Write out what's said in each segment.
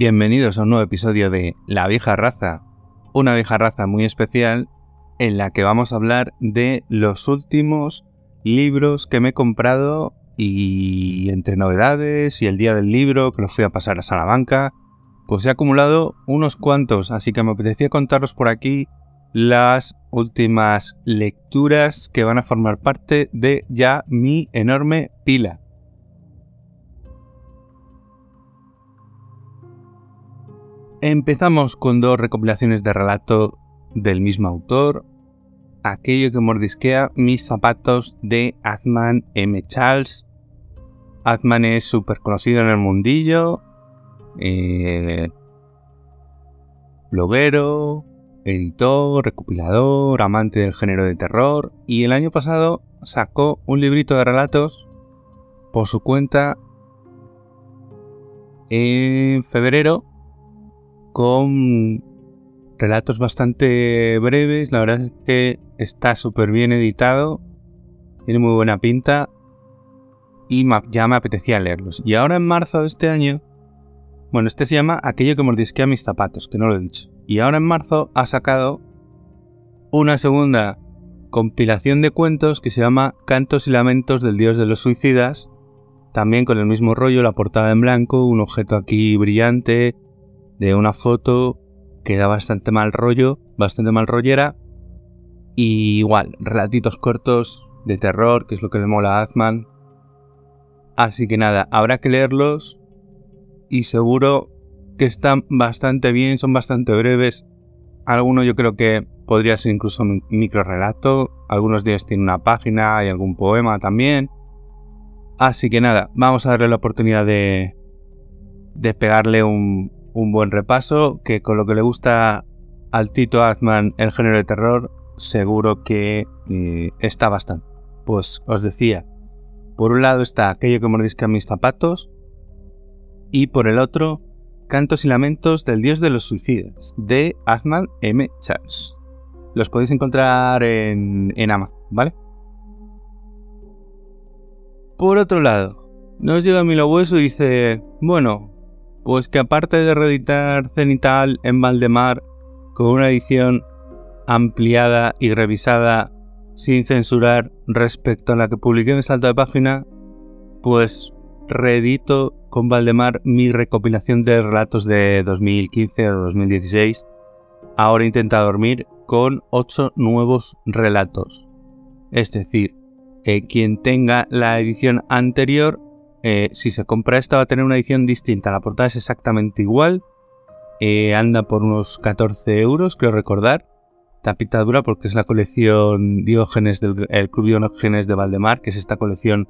Bienvenidos a un nuevo episodio de La vieja raza, una vieja raza muy especial en la que vamos a hablar de los últimos libros que me he comprado y entre novedades y el día del libro que lo fui a pasar a Salamanca, pues he acumulado unos cuantos, así que me apetecía contaros por aquí las últimas lecturas que van a formar parte de ya mi enorme pila. Empezamos con dos recopilaciones de relato del mismo autor, aquello que mordisquea mis zapatos de Azman M. Charles. Azman es súper conocido en el mundillo, eh, bloguero, editor, recopilador, amante del género de terror, y el año pasado sacó un librito de relatos por su cuenta en febrero con relatos bastante breves. La verdad es que está súper bien editado, tiene muy buena pinta y ya me apetecía leerlos. Y ahora en marzo de este año, bueno, este se llama Aquello que mordisquea mis zapatos, que no lo he dicho. Y ahora en marzo ha sacado una segunda compilación de cuentos que se llama Cantos y Lamentos del Dios de los Suicidas, también con el mismo rollo, la portada en blanco, un objeto aquí brillante, de una foto que da bastante mal rollo, bastante mal rollera. Y igual, relatitos cortos de terror, que es lo que le mola a Azman. Así que nada, habrá que leerlos y seguro que están bastante bien, son bastante breves. Alguno yo creo que podría ser incluso un micro relato. Algunos días tiene una página y algún poema también. Así que nada, vamos a darle la oportunidad de, de pegarle un, un buen repaso, que con lo que le gusta al Tito Azman el género de terror, seguro que eh, está bastante. Pues os decía, por un lado está aquello que mordisca mis zapatos, y por el otro, Cantos y Lamentos del Dios de los Suicidas, de Azman M. Charles. Los podéis encontrar en, en Amazon, ¿vale? Por otro lado, nos llega Milo Hueso y dice, bueno, pues que aparte de reeditar Cenital en Valdemar con una edición ampliada y revisada sin censurar respecto a la que publiqué en Salto de Página, pues reedito con Valdemar mi recopilación de relatos de 2015 o 2016. Ahora intenta dormir con 8 nuevos relatos. Es decir, eh, quien tenga la edición anterior eh, si se compra esta va a tener una edición distinta. La portada es exactamente igual. Eh, anda por unos 14 euros, creo recordar. Tapita dura porque es la colección Diógenes del el Club Diógenes de Valdemar, que es esta colección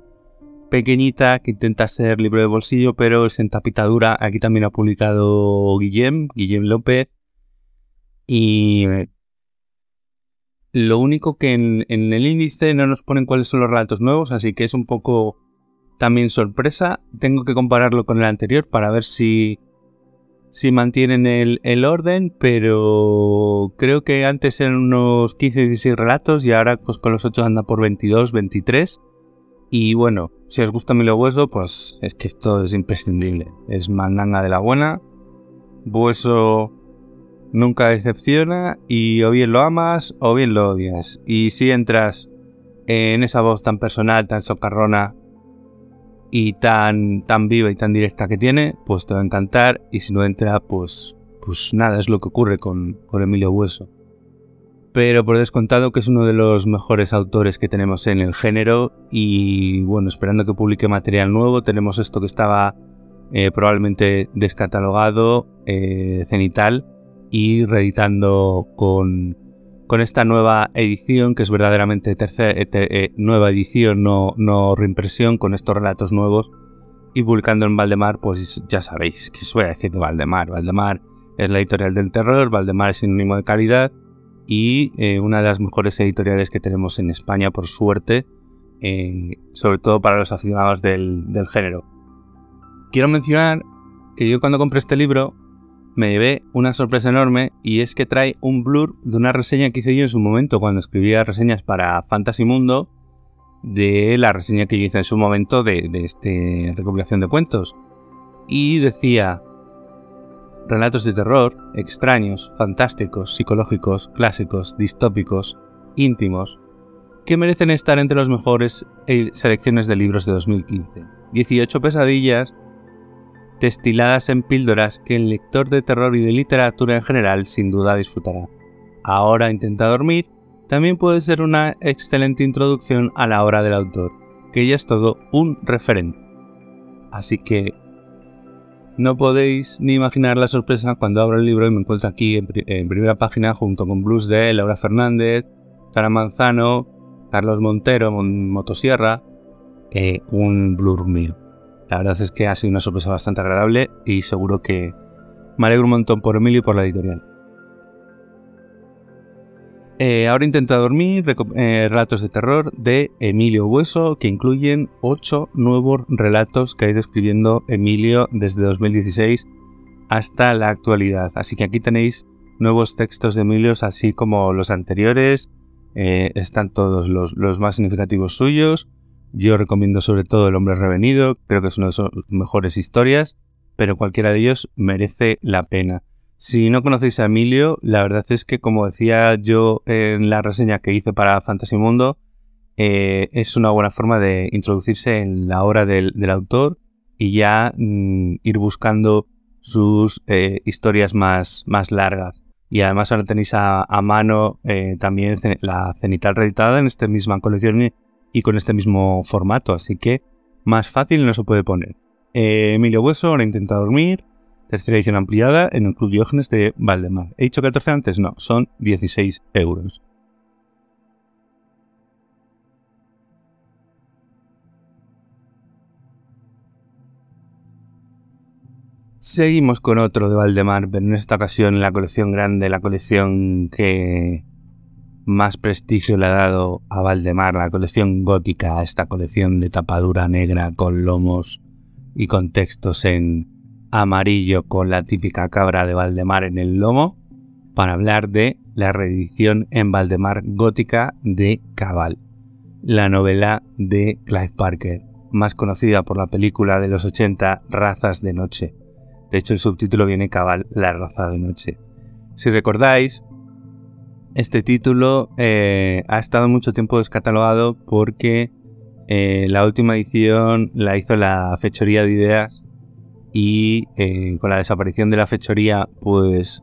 pequeñita que intenta ser libro de bolsillo, pero es en tapita dura. Aquí también ha publicado Guillem, Guillem López. Y eh, lo único que en el índice no nos ponen cuáles son los relatos nuevos, así que es un poco también sorpresa, tengo que compararlo con el anterior para ver si, si mantienen el, orden, pero creo que antes eran unos 15-16 relatos y ahora pues con los 8 anda por 22, 23. Y bueno, si os gusta Milo Hueso, pues es que esto es imprescindible. Es mandanga de la buena. Hueso nunca decepciona y o bien lo amas o bien lo odias. Y si entras en esa voz tan personal, tan socarrona y tan, tan viva y tan directa que tiene, pues te va a encantar. Y si no entra, pues, pues nada, es lo que ocurre con, con Emilio Hueso. Pero por descontado que es uno de los mejores autores que tenemos en el género y bueno, esperando que publique material nuevo, tenemos esto que estaba eh, probablemente descatalogado, eh, cenital, y reeditando con, con esta nueva edición, que es verdaderamente tercera, eh, eh, nueva edición, no, reimpresión, con estos relatos nuevos, y publicando en Valdemar, pues ya sabéis que suele decir de Valdemar. Valdemar es la editorial del terror, Valdemar es sinónimo de calidad y eh, una de las mejores editoriales que tenemos en España, por suerte, sobre todo para los aficionados del género. Quiero mencionar que yo cuando compré este libro me llevé una sorpresa enorme y es que trae un blur de una reseña que hice yo en su momento cuando escribía reseñas para Fantasy Mundo de la reseña que yo hice en su momento de, de esta recopilación de cuentos. Y decía, relatos de terror, extraños, fantásticos, psicológicos, clásicos, distópicos, íntimos, que merecen estar entre las mejores eh, selecciones de libros de 2015. 18 pesadillas destiladas en píldoras que el lector de terror y de literatura en general sin duda disfrutará. Ahora intenta dormir también puede ser una excelente introducción a la obra del autor, que ya es todo un referente. Así que no podéis ni imaginar la sorpresa cuando abro el libro y me encuentro aquí en, primera página junto con Blues de Laura Fernández, Sara Manzano, Carlos Montero, Motosierra, eh, un blur mío. La verdad es que ha sido una sorpresa bastante agradable y seguro que me alegro un montón por Emilio y por la editorial. Eh, ahora intenta dormir, eh, relatos de terror de Emilio Hueso, que incluyen 8 nuevos relatos que ha ido escribiendo Emilio desde 2016 hasta la actualidad. Así que aquí tenéis nuevos textos de Emilio, así como los anteriores. Eh, están todos los, más significativos suyos. Yo recomiendo sobre todo El hombre revenido, creo que es una de sus mejores historias, pero cualquiera de ellos merece la pena. Si no conocéis a Emilio, la verdad es que, como decía yo en la reseña que hice para Fantasy Mundo, eh, es una buena forma de introducirse en la obra del, autor y ya mm, ir buscando sus eh, historias más, más largas. Y además ahora tenéis a, mano eh, también la cenital reeditada en esta misma colección y con este mismo formato, así que más fácil no se puede poner. Emilio Hueso ahora intenta dormir, Tercera edición ampliada en el Club Diógenes de Valdemar. ¿He dicho 14 antes? No, son 16 euros. Seguimos con otro de Valdemar, pero en esta ocasión la colección grande, la colección que más prestigio le ha dado a Valdemar, la colección gótica, esta colección de tapadura negra con lomos y con textos en amarillo con la típica cabra de Valdemar en el lomo para hablar de la reedición en Valdemar gótica de Cabal, la novela de Clive Parker, más conocida por la película de los 80 Razas de Noche. De hecho, el subtítulo viene Cabal, la raza de noche. Si recordáis, este título eh, ha estado mucho tiempo descatalogado porque eh, la última edición la hizo la Fechoría de Ideas y eh, con la desaparición de la fechoría pues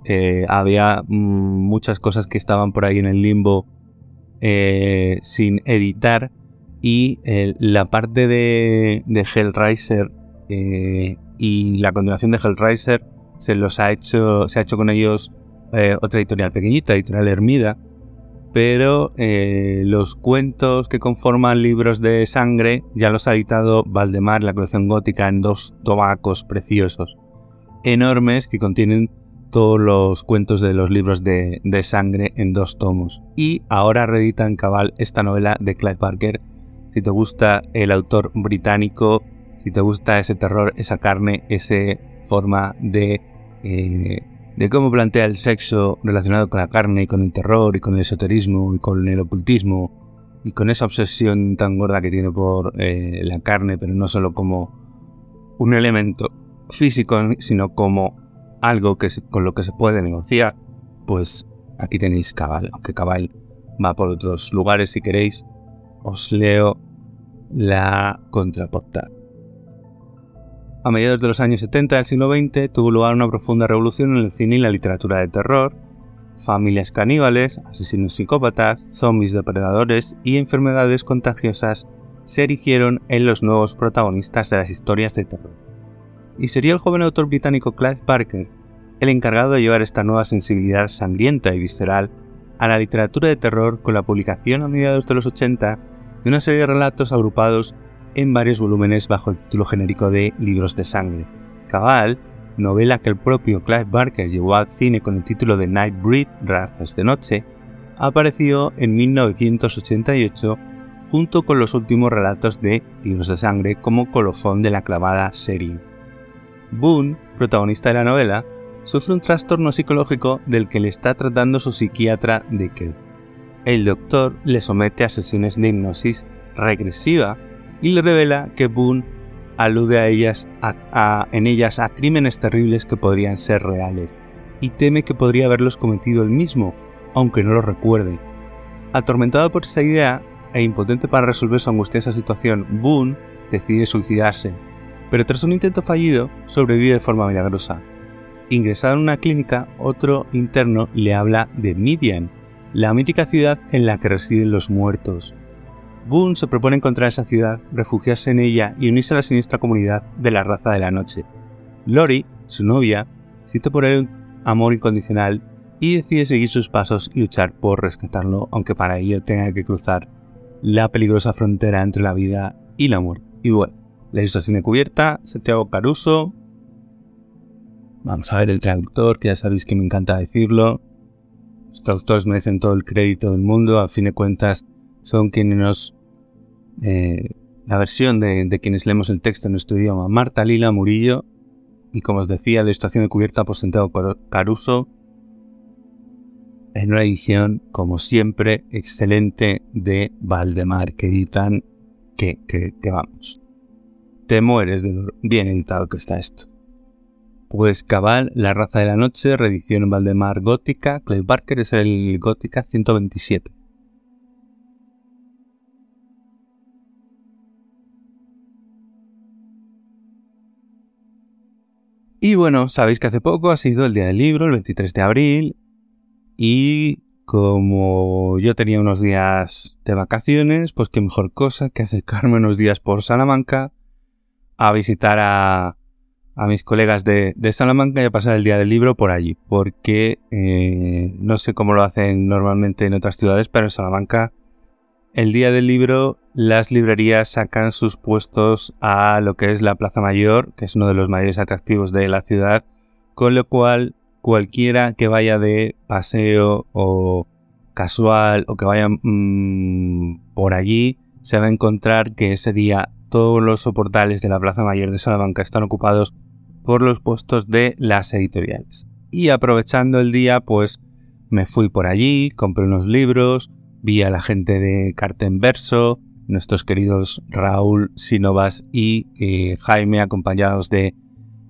había mm, muchas cosas que estaban por ahí en el limbo sin editar y la parte de, de Hellraiser y la continuación de Hellraiser se los ha hecho se ha hecho con ellos otra editorial pequeñita editorial Hermida pero eh, los cuentos que conforman libros de sangre ya los ha editado Valdemar, la colección gótica, en dos tomacos preciosos, enormes, que contienen todos los cuentos de los libros de, sangre en dos tomos. Y ahora reeditan cabal esta novela de Clive Parker. Si te gusta el autor británico, si te gusta ese terror, esa carne, esa forma de... Eh, de cómo plantea el sexo relacionado con la carne y con el terror y con el esoterismo y con el ocultismo y con esa obsesión tan gorda que tiene por eh, la carne, pero no solo como un elemento físico, sino como algo que con lo que se puede negociar, pues aquí tenéis Cabal, aunque Cabal va por otros lugares si queréis, os leo la contraportada. A mediados de los años 70 del siglo XX tuvo lugar una profunda revolución en el cine y la literatura de terror. Familias caníbales, asesinos psicópatas, zombies depredadores y enfermedades contagiosas se erigieron en los nuevos protagonistas de las historias de terror. Y sería el joven autor británico Clive Parker el encargado de llevar esta nueva sensibilidad sangrienta y visceral a la literatura de terror con la publicación a mediados de los 80 de una serie de relatos agrupados en varios volúmenes bajo el título genérico de Libros de Sangre. Cabal, novela que el propio Clive Barker llevó al cine con el título de Nightbreed, Razas de Noche, apareció en 1988 junto con los últimos relatos de Libros de Sangre como colofón de la clavada serie. Boone, protagonista de la novela, sufre un trastorno psicológico del que le está tratando su psiquiatra Decker. El doctor le somete a sesiones de hipnosis regresiva y le revela que Boone alude a ellas en ellas a crímenes terribles que podrían ser reales, y teme que podría haberlos cometido él mismo, aunque no lo recuerde. Atormentado por esa idea e impotente para resolver su angustiosa situación, Boone decide suicidarse, pero tras un intento fallido sobrevive de forma milagrosa. Ingresado en una clínica, otro interno le habla de Midian, la mítica ciudad en la que residen los muertos. Boone se propone encontrar esa ciudad, refugiarse en ella y unirse a la siniestra comunidad de la raza de la noche. Lori, su novia, siente por él un amor incondicional y decide seguir sus pasos y luchar por rescatarlo, aunque para ello tenga que cruzar la peligrosa frontera entre la vida y la muerte. Y bueno, la situación de cubierta, Santiago Caruso. Vamos a ver el traductor, que ya sabéis que me encanta decirlo. Los traductores merecen todo el crédito del mundo, a fin de cuentas son quienes nos... Eh, la versión de, quienes leemos el texto en nuestro idioma, Marta Lila Murillo, y como os decía, la estación de cubierta por Santiago Caruso, en una edición, como siempre, excelente de Valdemar, que editan que, que, que vamos. Te mueres de lo bien editado que está esto. Pues Cabal, La raza de la noche, reedición en Valdemar Gótica, Clay Barker es el Gótica 127. Y bueno, sabéis que hace poco ha sido el día del libro, el 23 de abril, y como yo tenía unos días de vacaciones, pues qué mejor cosa que acercarme unos días por Salamanca a visitar a, mis colegas de, Salamanca y a pasar el día del libro por allí, porque eh, no sé cómo lo hacen normalmente en otras ciudades, pero en Salamanca el día del libro las librerías sacan sus puestos a lo que es la Plaza Mayor, que es uno de los mayores atractivos de la ciudad, con lo cual cualquiera que vaya de paseo o casual o que vaya mm, por allí se va a encontrar que ese día todos los soportales de la Plaza Mayor de Salamanca están ocupados por los puestos de las editoriales. Y aprovechando el día, pues me fui por allí, compré unos libros, vi a la gente de Carten Verso, nuestros queridos Raúl Sinovas y eh, Jaime, acompañados de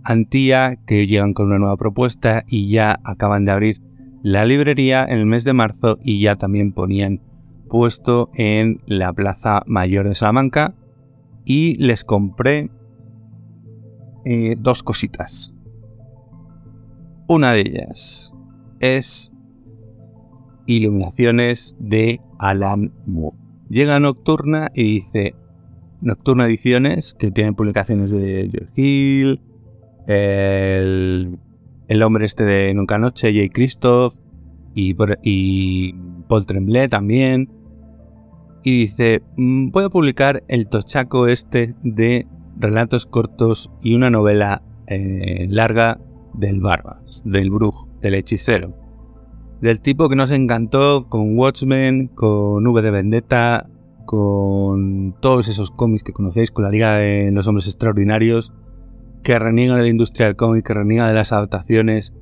Antía, que llegan con una nueva propuesta y ya acaban de abrir la librería en el mes de marzo y ya también ponían puesto en la Plaza Mayor de Salamanca y les compré eh, dos cositas. Una de ellas es Iluminaciones de Alan Moore. Llega Nocturna y dice, Nocturna Ediciones, que tienen publicaciones de George Hill, el, hombre este de Nunca Noche, Jay Christoph, y, y Paul Tremblay también. Y dice, mm, voy a publicar el tochaco este de relatos cortos y una novela eh, larga del Barbas, del brujo, del hechicero del tipo que nos encantó con Watchmen, con V de Vendetta, con todos esos cómics que conocéis, con la Liga de los Hombres Extraordinarios, que reniega de la industria del cómic, que reniega de las adaptaciones,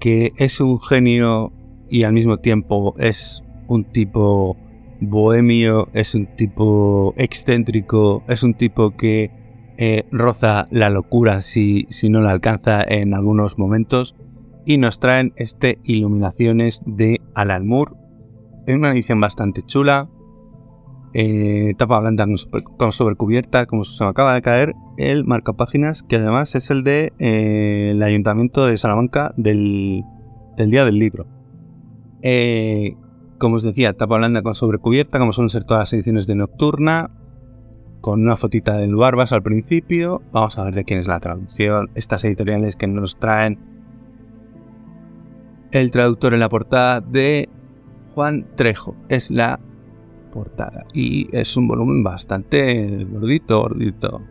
que es un genio y al mismo tiempo es un tipo bohemio, es un tipo excéntrico, es un tipo que eh, roza la locura si, si no la alcanza en algunos momentos y nos traen este Iluminaciones de Alan Moore en una edición bastante chula, eh, tapa blanca con, sobrecubierta, como se me acaba de caer, el marcapáginas, que además es el de eh, el Ayuntamiento de Salamanca del, día del libro. Eh, como os decía, tapa blanda con sobrecubierta, como suelen ser todas las ediciones de Nocturna, con una fotita del Barbas al principio. Vamos a ver de quién es la traducción. Estas editoriales que nos traen el traductor en la portada de Juan Trejo. Es la portada. Y es un volumen bastante gordito, gordito.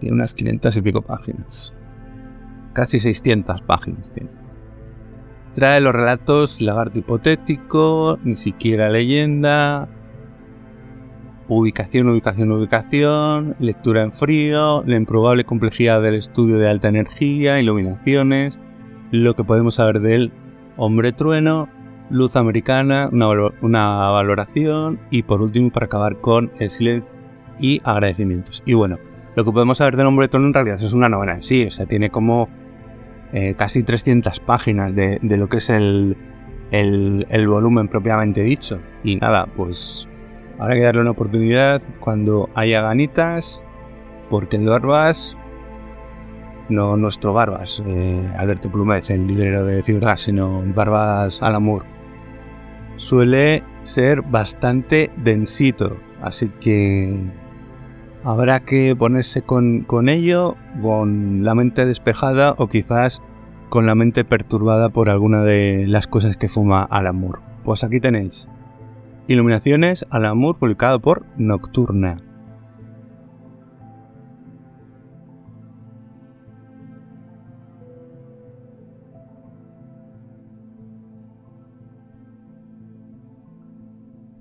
Tiene unas 500 y pico páginas. Casi 600 páginas tiene. Trae los relatos Lagarto Hipotético, Ni siquiera Leyenda, Ubicación, ubicación, ubicación, lectura en frío, la improbable complejidad del estudio de alta energía, iluminaciones, lo que podemos saber del hombre trueno, luz americana, una, valoración y por último para acabar con el silencio, y agradecimientos. Y bueno, lo que podemos saber de Nombre de Trono en realidad es una novela en sí, o sea, tiene como eh, casi 300 páginas de, lo que es el, el, volumen propiamente dicho. Y nada, pues habrá que darle una oportunidad cuando haya ganitas, porque el Barbas, no nuestro Barbas, eh, Alberto Plumez, el librero de Fibra, sino el Barbas Alamur, suele ser bastante densito, así que habrá que ponerse con, con ello, con la mente despejada o quizás con la mente perturbada por alguna de las cosas que fuma Alamur. Pues aquí tenéis. Iluminaciones Alamur publicado por Nocturna.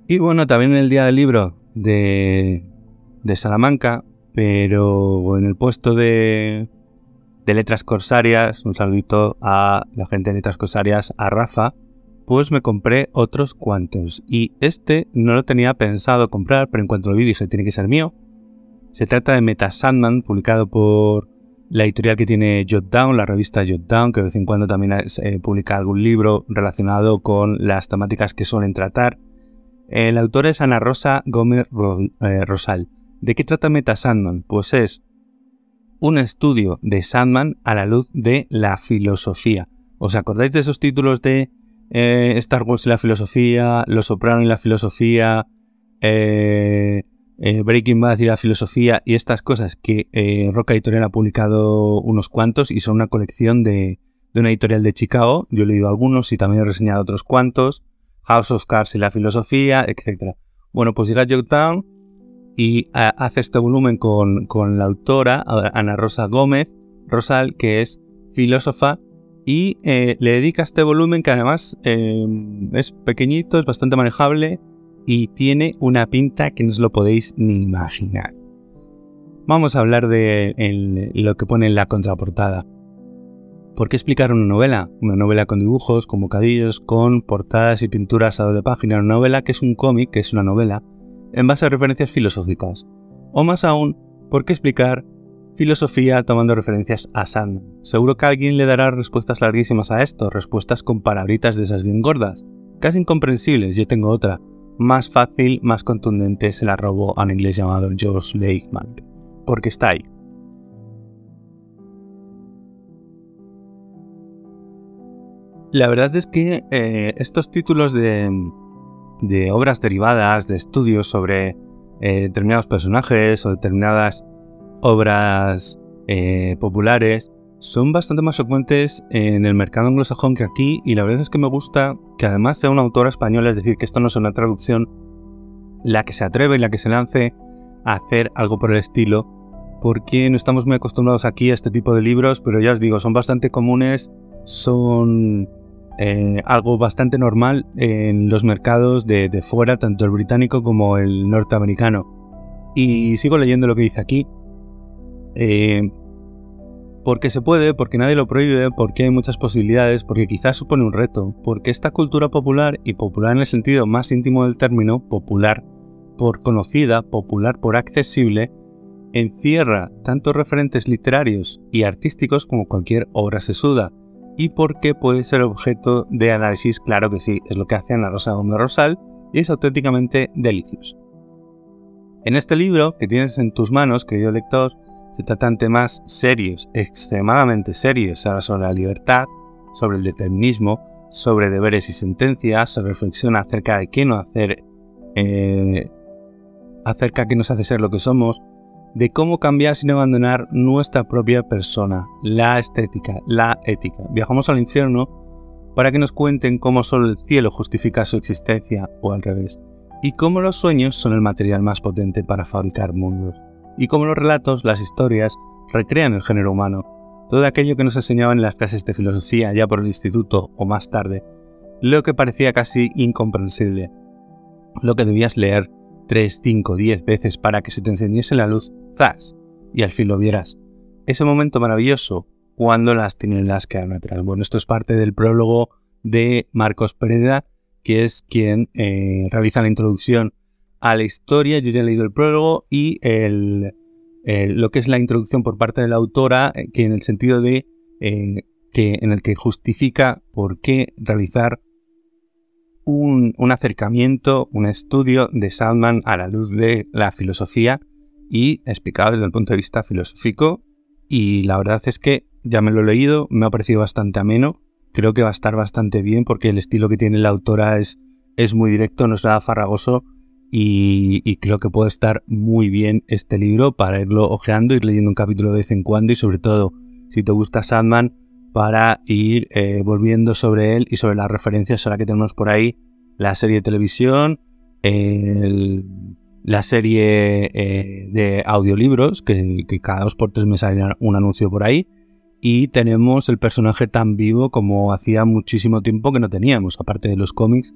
Y bueno, también el día del libro de de Salamanca, pero en el puesto de, de letras corsarias, un saludito a la gente de letras corsarias, a Rafa, pues me compré otros cuantos. Y este no lo tenía pensado comprar, pero en cuanto lo vi dije, tiene que ser mío. Se trata de Meta Sandman, publicado por la editorial que tiene Jotdown, la revista Jotdown, que de vez en cuando también eh, publica algún libro relacionado con las temáticas que suelen tratar. El autor es Ana Rosa Gómez eh, Rosal. ¿De qué trata Meta Sandman? Pues es un estudio de Sandman a la luz de la filosofía. ¿Os acordáis de esos títulos de eh, Star Wars y la filosofía, Los Soprano y la filosofía, eh, eh, Breaking Bad y la filosofía y estas cosas que Roca Editorial ha publicado unos cuantos y son una colección de, de, una editorial de Chicago? Yo he leído algunos y también he reseñado otros cuantos. House of Cards y la filosofía, etc. Bueno, pues llega Town y hace este volumen con, la autora, Ana Rosa Gómez Rosal, que es filósofa, y eh, le dedica este volumen que además em, es pequeñito, es bastante manejable y tiene una pinta que no os lo podéis ni imaginar. Vamos a hablar de lo que pone en la contraportada. ¿Por qué explicar una novela? Una novela con dibujos, con bocadillos, con portadas y pinturas a doble página. Una novela que es un cómic, que es una novela, en base a referencias filosóficas. O más aún, ¿por qué explicar filosofía tomando referencias a Sand? Seguro que alguien le dará respuestas larguísimas a esto, respuestas con palabritas de esas bien gordas, casi incomprensibles. Yo tengo otra, más fácil, más contundente, se la robó a un inglés llamado George Lakeman, porque está ahí. La verdad es que eh, estos títulos de, de obras derivadas, de estudios sobre eh, determinados personajes o determinadas obras eh, populares, son bastante más frecuentes en el mercado anglosajón que aquí y la verdad es que me gusta que además sea una autora española, es decir, que esto no es una traducción, la que se atreve y la que se lance a hacer algo por el estilo, porque no estamos muy acostumbrados aquí a este tipo de libros, pero ya os digo, son bastante comunes, son eh, algo bastante normal en los mercados de, fuera, tanto el británico como el norteamericano. Y sigo leyendo lo que dice aquí. Eh, porque se puede, porque nadie lo prohíbe, porque hay muchas posibilidades, porque quizás supone un reto, porque esta cultura popular, y popular en el sentido más íntimo del término, popular por conocida, popular por accesible, encierra tantos referentes literarios y artísticos como cualquier obra sesuda, y por qué puede ser objeto de análisis, claro que sí, es lo que hace Ana Rosa Gómez Rosal y es auténticamente delicioso. En este libro que tienes en tus manos, querido lector, se tratan temas serios, extremadamente serios, sobre la libertad, sobre el determinismo, sobre deberes y sentencias, se reflexiona acerca de qué no hacer, eh, acerca de qué nos hace ser lo que somos, de cómo cambiar sin abandonar nuestra propia persona, la estética, la ética. Viajamos al infierno para que nos cuenten cómo solo el cielo justifica su existencia o al revés, y cómo los sueños son el material más potente para fabricar mundos, y cómo los relatos, las historias, recrean el género humano, todo aquello que nos enseñaban en las clases de filosofía ya por el instituto o más tarde, lo que parecía casi incomprensible, lo que debías leer 3, 5, 10 veces para que se te encendiese la luz, ¡zas! Y al fin lo vieras. Ese momento maravilloso cuando las tinieblas quedan atrás. Bueno, esto es parte del prólogo de Marcos Pereda, que es quien eh, realiza la introducción a la historia. Yo ya he leído el prólogo y el, lo que es la introducción por parte de la autora, eh, que en el sentido de eh, que en el que justifica por qué realizar un, un, acercamiento, un estudio de Sandman a la luz de la filosofía y explicado desde el punto de vista filosófico. Y la verdad es que ya me lo he leído, me ha parecido bastante ameno. Creo que va a estar bastante bien porque el estilo que tiene la autora es, es muy directo, no es nada farragoso y, creo que puede estar muy bien este libro para irlo ojeando, ir leyendo un capítulo de vez en cuando y sobre todo si te gusta Sandman para ir eh, volviendo sobre él y sobre las referencias ahora que tenemos por ahí. La serie de televisión, la serie eh, de audiolibros, que, que, cada dos por tres me sale un anuncio por ahí, y tenemos el personaje tan vivo como hacía muchísimo tiempo que no teníamos, aparte de los cómics,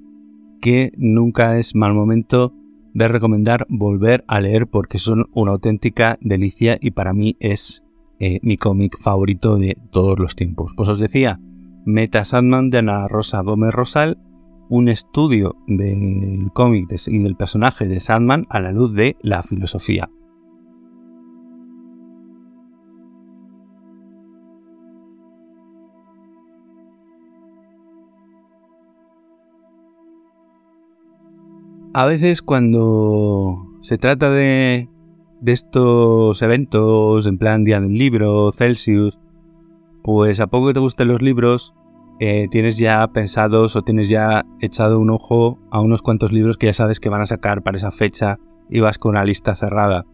que nunca es mal momento de recomendar volver a leer porque son una auténtica delicia y para mí es eh, mi cómic favorito de todos los tiempos. Pues os decía, Meta Sandman de Ana Rosa Gómez Rosal, un estudio del cómic y del personaje de Sandman a la luz de la filosofía. A veces cuando se trata de, estos eventos, en plan Día del Libro, Celsius, pues a poco que te gusten los libros, eh, tienes ya pensados o tienes ya echado un ojo a unos cuantos libros que ya sabes que van a sacar para esa fecha y vas con una lista cerrada.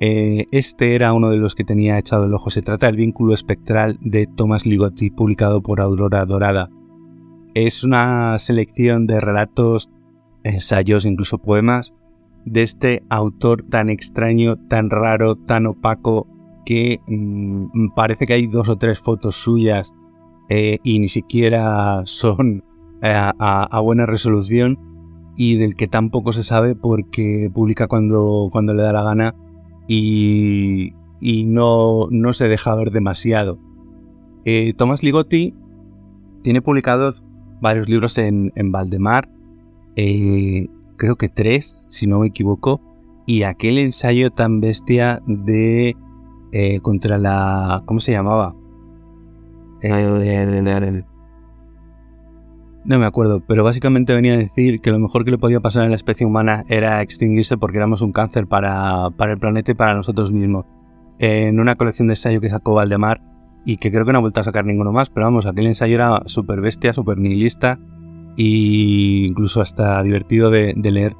Eh, este era uno de los que tenía echado el ojo. Se trata del vínculo espectral de Thomas Ligotti, publicado por Aurora Dorada. Es una selección de relatos ensayos, incluso poemas, de este autor tan extraño, tan raro, tan opaco, que mm, parece que hay dos o tres fotos suyas eh, y ni siquiera son eh, a, buena resolución y del que tampoco se sabe porque publica cuando, cuando le da la gana y, no, no, se deja ver demasiado. Eh, Tomás Ligotti tiene publicados varios libros en, en Valdemar, eh, creo que tres, si no me equivoco, y aquel ensayo tan bestia de eh, contra la... ¿Cómo se llamaba? Eh, no me acuerdo, pero básicamente venía a decir que lo mejor que le podía pasar a la especie humana era extinguirse porque éramos un cáncer para, para el planeta y para nosotros mismos. en una colección de ensayo que sacó Valdemar y que creo que no ha vuelto a sacar ninguno más, pero vamos, aquel ensayo era súper bestia, súper nihilista e incluso hasta divertido de, leer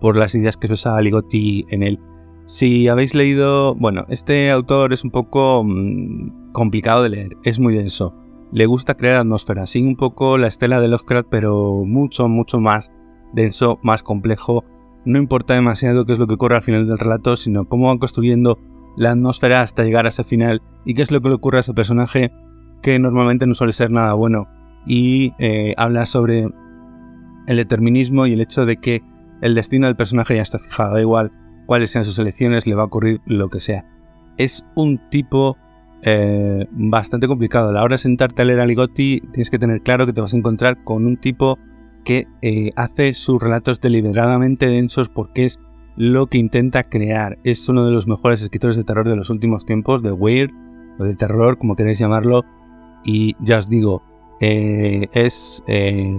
por las ideas que expresaba Ligotti en él. Si habéis leído, bueno, este autor es un poco mm, complicado de leer, es muy denso. Le gusta crear atmósfera, sigue un poco la estela de Lovecraft, pero mucho, mucho más denso, más complejo. No importa demasiado qué es lo que ocurre al final del relato, sino cómo van construyendo la atmósfera hasta llegar a ese final y qué es lo que le ocurre a ese personaje que normalmente no suele ser nada bueno y eh, habla sobre el determinismo y el hecho de que el destino del personaje ya está fijado, da igual cuáles sean sus elecciones, le va a ocurrir lo que sea. Es un tipo eh, bastante complicado. A la hora de sentarte a leer a Ligotti, tienes que tener claro que te vas a encontrar con un tipo que eh, hace sus relatos deliberadamente densos porque es lo que intenta crear. Es uno de los mejores escritores de terror de los últimos tiempos, de weird o de terror, como queréis llamarlo. Y ya os digo, eh, es eh,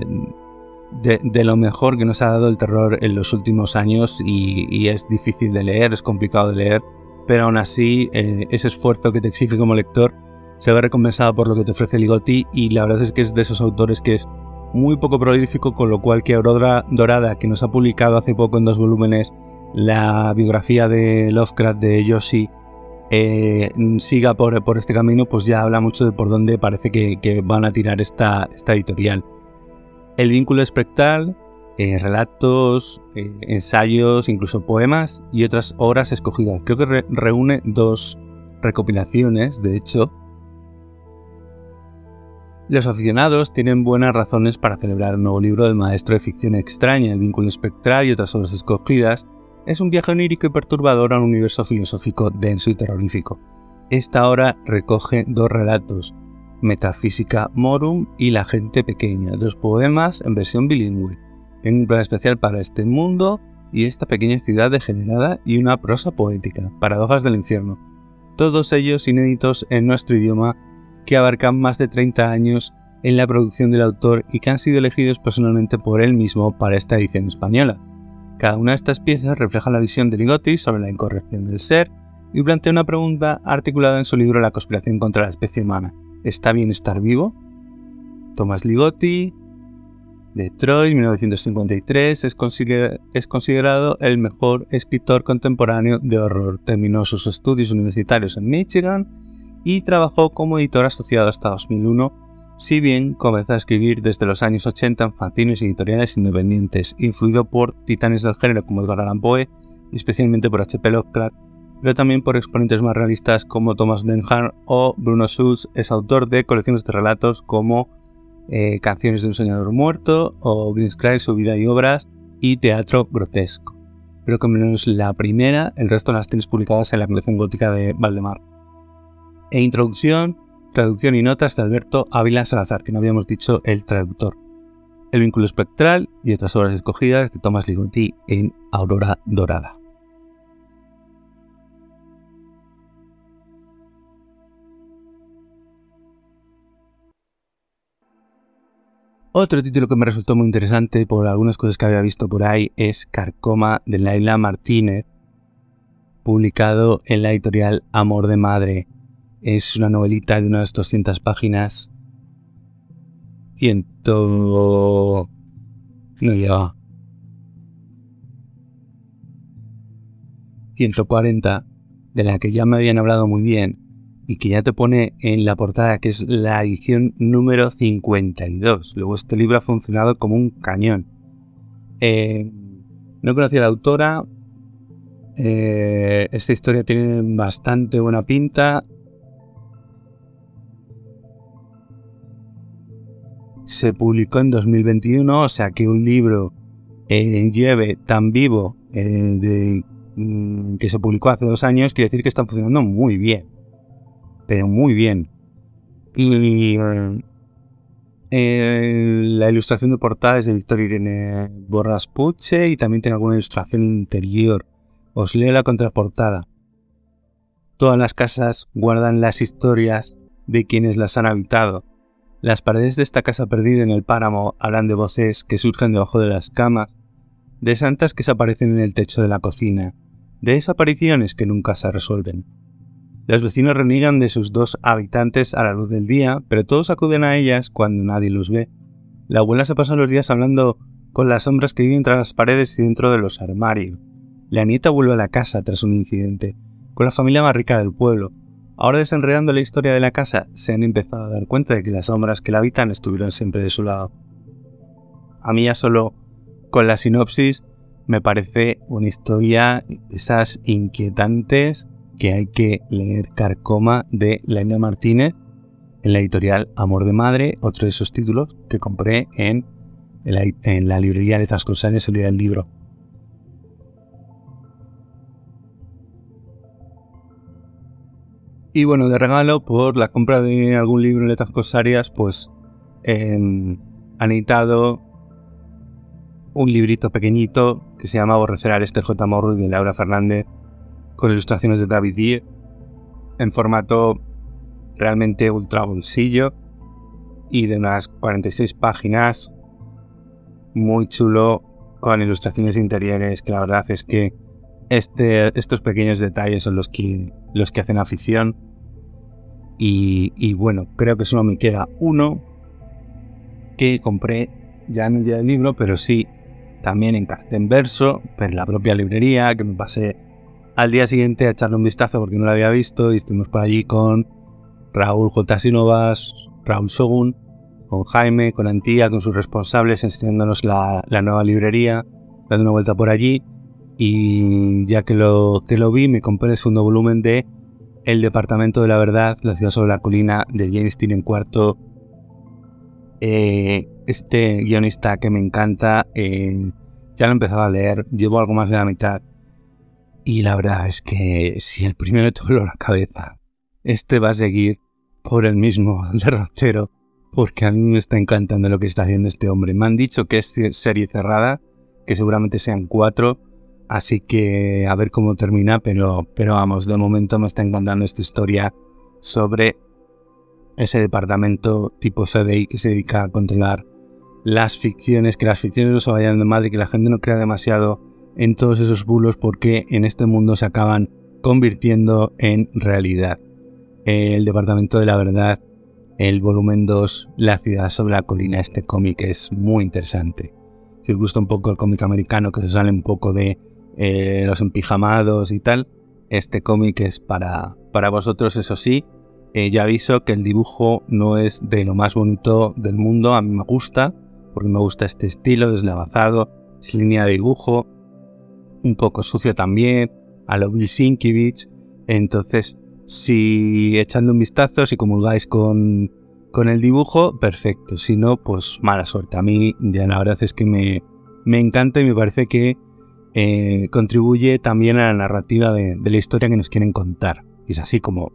de, lo mejor que nos ha dado el terror en los últimos años y, es difícil de leer, es complicado de leer, pero aún así eh, ese esfuerzo que te exige como lector se ve recompensado por lo que te ofrece Ligotti y la verdad es que es de esos autores que es muy poco prolífico, con lo cual que Aurora Dorada, que nos ha publicado hace poco en dos volúmenes la biografía de Lovecraft de Yoshi, eh, siga por, este camino, pues ya habla mucho de por dónde parece que, van a tirar esta, editorial. El vínculo espectral, eh, relatos, eh, ensayos, incluso poemas y otras obras escogidas. Creo que reúne dos recopilaciones, de hecho. Los aficionados tienen buenas razones para celebrar un nuevo libro del maestro de ficción extraña, el vínculo espectral y otras obras escogidas, es un viaje onírico y perturbador a un universo filosófico denso y terrorífico. Esta obra recoge dos relatos, Metafísica Morum y La gente pequeña, dos poemas en versión bilingüe. Tengo un plan especial para este mundo y esta pequeña ciudad degenerada y una prosa poética, Paradojas del Infierno, todos ellos inéditos en nuestro idioma que abarcan más de 30 años en la producción del autor y que han sido elegidos personalmente por él mismo para esta edición española. Cada una de estas piezas refleja la visión de Ligotti sobre la incorrección del ser y plantea una pregunta articulada en su libro La conspiración contra la especie humana. ¿Está bien estar vivo? Tomás Ligotti, Detroit, 1953, es, es, considerado el mejor escritor contemporáneo de horror. Terminó sus estudios universitarios en Michigan y trabajó como editor asociado hasta 2001, si bien comenzó a escribir desde los años 80 en fanzines editoriales independientes, influido por titanes del género como Edgar Allan Poe especialmente por H.P. Lovecraft, pero también por exponentes más realistas como Thomas Denham o Bruno Schulz, es autor de colecciones de relatos como eh, canciones de un soñador muerto o Green Sky, su vida y obras y teatro grotesco. Pero que menos la primera, el resto las tienes publicadas en la colección gótica de Valdemar. E introducción, traducción y notas de Alberto Ávila Salazar, que no habíamos dicho el traductor. El vínculo espectral y otras obras escogidas de Thomas Ligotti en Aurora Dorada. Otro título que me resultó muy interesante por algunas cosas que había visto por ahí es Carcoma de Laila Martínez, publicado en la editorial Amor de Madre. Es una novelita de unas 200 páginas. Ciento... No lleva. 140, de la que ya me habían hablado muy bien y que ya te pone en la portada que es la edición número 52. Luego este libro ha funcionado como un cañón. Eh, no conocía a la autora. Eh, esta historia tiene bastante buena pinta. Se publicó en 2021, o sea que un libro eh, lleve tan vivo mm, que se publicó hace dos años, quiere decir que está funcionando muy bien pero muy bien. Y eh, la ilustración de portada es de Victoria Irene Borras Puche y también tiene alguna ilustración interior. Os leo la contraportada. Todas las casas guardan las historias de quienes las han habitado. Las paredes de esta casa perdida en el páramo hablan de voces que surgen debajo de las camas, de santas que se aparecen en el techo de la cocina, de desapariciones que nunca se resuelven. Los vecinos reniegan de sus dos habitantes a la luz del día, pero todos acuden a ellas cuando nadie los ve. La abuela se pasa los días hablando con las sombras que viven tras las paredes y dentro de los armarios. La nieta vuelve a la casa tras un incidente, con la familia más rica del pueblo. Ahora desenredando la historia de la casa, se han empezado a dar cuenta de que las sombras que la habitan estuvieron siempre de su lado. A mí ya solo con la sinopsis me parece una historia de esas inquietantes que hay que leer Carcoma de Laina Martínez en la editorial Amor de Madre, otro de esos títulos que compré en, la, librería de Zascosanes el día del libro. Y bueno, de regalo, por la compra de algún libro en letras cosarias, pues em, han editado un librito pequeñito que se llama Aborrecer a Esther J. Morro de Laura Fernández, con ilustraciones de David Dier en formato realmente ultra bolsillo y de unas 46 páginas muy chulo con ilustraciones interiores que la verdad es que este, estos pequeños detalles son los que, los que hacen afición y, bueno creo que solo me queda uno que compré ya en el día del libro pero sí también en cartel verso pero en la propia librería que me pasé al día siguiente a echarle un vistazo porque no lo había visto y estuvimos por allí con Raúl J. Sinovas, Raúl Shogun, con Jaime, con Antía, con sus responsables enseñándonos la, nueva librería, dando una vuelta por allí y ya que lo, que lo vi me compré el segundo volumen de El Departamento de la Verdad, la ciudad sobre la colina de James en cuarto. Eh, este guionista que me encanta, eh, ya lo he empezado a leer, llevo algo más de la mitad y la verdad es que si el primero te voló la cabeza, este va a seguir por el mismo derrotero, porque a mí me está encantando lo que está haciendo este hombre. Me han dicho que es serie cerrada, que seguramente sean cuatro, Así que a ver cómo termina, pero, pero vamos, de momento me está encantando esta historia sobre ese departamento tipo CDI que se dedica a controlar las ficciones, que las ficciones no se vayan de madre, que la gente no crea demasiado en todos esos bulos porque en este mundo se acaban convirtiendo en realidad. El departamento de la verdad, el volumen 2, La ciudad sobre la colina, este cómic es muy interesante. Si os gusta un poco el cómic americano que se sale un poco de eh, los empijamados y tal, este cómic es para, para vosotros, eso sí. Eh, ya aviso que el dibujo no es de lo más bonito del mundo, a mí me gusta, porque me gusta este estilo deslavazado, sin línea de dibujo, un poco sucio también, a lo Bill. Entonces, si echando un vistazo, si comulgáis con, con el dibujo, perfecto. Si no, pues mala suerte. A mí ya la verdad es que me, me encanta y me parece que eh, contribuye también a la narrativa de, la historia que nos quieren contar. es así como,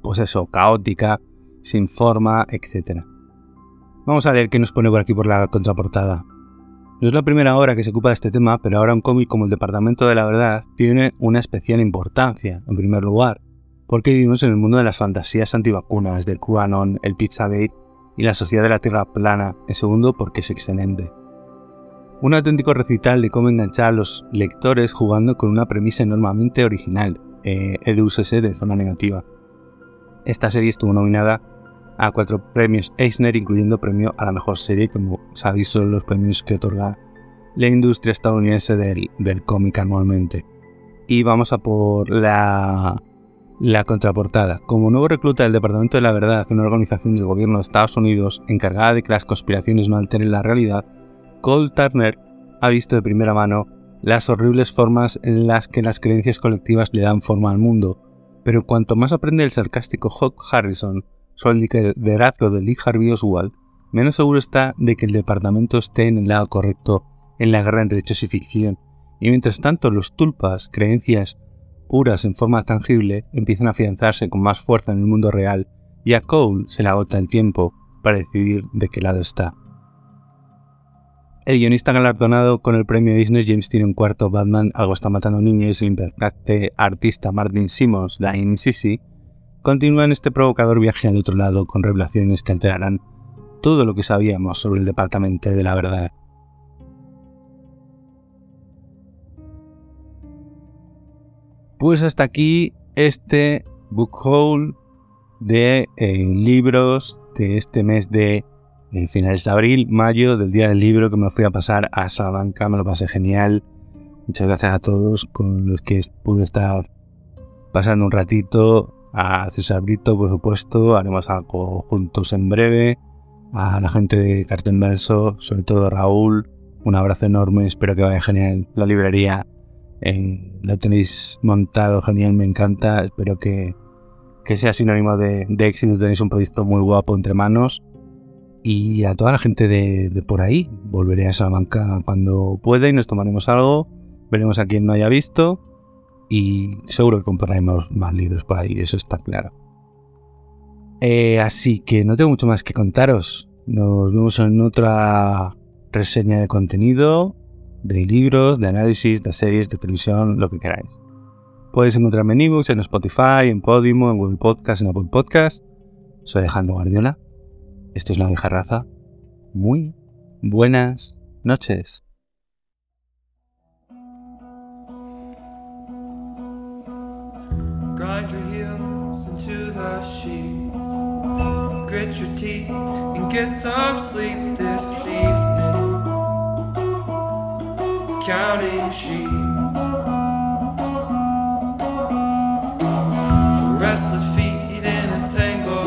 pues eso, caótica, sin forma, etc. Vamos a ver qué nos pone por aquí por la contraportada. No es la primera hora que se ocupa de este tema, pero ahora un cómic como El Departamento de la Verdad tiene una especial importancia, en primer lugar, porque vivimos en el mundo de las fantasías antivacunas, del QAnon, el Pizzagate y la sociedad de la Tierra plana, en segundo porque es excelente. Un auténtico recital de cómo enganchar a los lectores jugando con una premisa enormemente original, eh, EDUSS de zona negativa. Esta serie estuvo nominada a cuatro premios Eisner, incluyendo premio a la mejor serie, como sabéis son los premios que otorga la industria estadounidense del, del cómic anualmente. Y vamos a por la, la contraportada. Como nuevo recluta del Departamento de la Verdad, una organización del gobierno de Estados Unidos encargada de que las conspiraciones no alteren la realidad, Cole Turner ha visto de primera mano las horribles formas en las que las creencias colectivas le dan forma al mundo, pero cuanto más aprende el sarcástico Hawk Harrison sobre el liderazgo de Lee Harvey Oswald, menos seguro está de que el departamento esté en el lado correcto en la guerra entre hechos y ficción, y mientras tanto los tulpas, creencias puras en forma tangible, empiezan a afianzarse con más fuerza en el mundo real, y a Cole se le agota el tiempo para decidir de qué lado está. El guionista galardonado con el premio Disney James tiene un cuarto Batman, Algo está matando niños impactante artista Martin Simmons, Dying Sissy, continúa en este provocador viaje al otro lado con revelaciones que alterarán todo lo que sabíamos sobre el Departamento de la Verdad. Pues hasta aquí este book haul de eh, libros de este mes de en finales de abril, mayo, del día del libro que me fui a pasar a Salamanca, me lo pasé genial. Muchas gracias a todos con los que pude estar pasando un ratito. A César Brito, por supuesto, haremos algo juntos en breve. A la gente de Cartón Verso, sobre todo Raúl, un abrazo enorme, espero que vaya genial la librería. Eh, lo tenéis montado genial, me encanta, espero que, que sea sinónimo de, de éxito, tenéis un proyecto muy guapo entre manos y a toda la gente de, por ahí. Volveré a Salamanca cuando pueda y nos tomaremos algo. Veremos a quien no haya visto. Y seguro que compraremos más libros por ahí, eso está claro. Eh, así que no tengo mucho más que contaros. Nos vemos en otra reseña de contenido, de libros, de análisis, de series, de televisión, lo que queráis. Podéis encontrarme en ebooks, en Spotify, en Podimo, en Google Podcast, en Apple Podcast. Soy Alejandro Guardiola esto es la vieja raza. Muy buenas noches. Grind your heels into the sheets. Grit your teeth and get some sleep this evening. Counting sheep. Restless feet in a tangled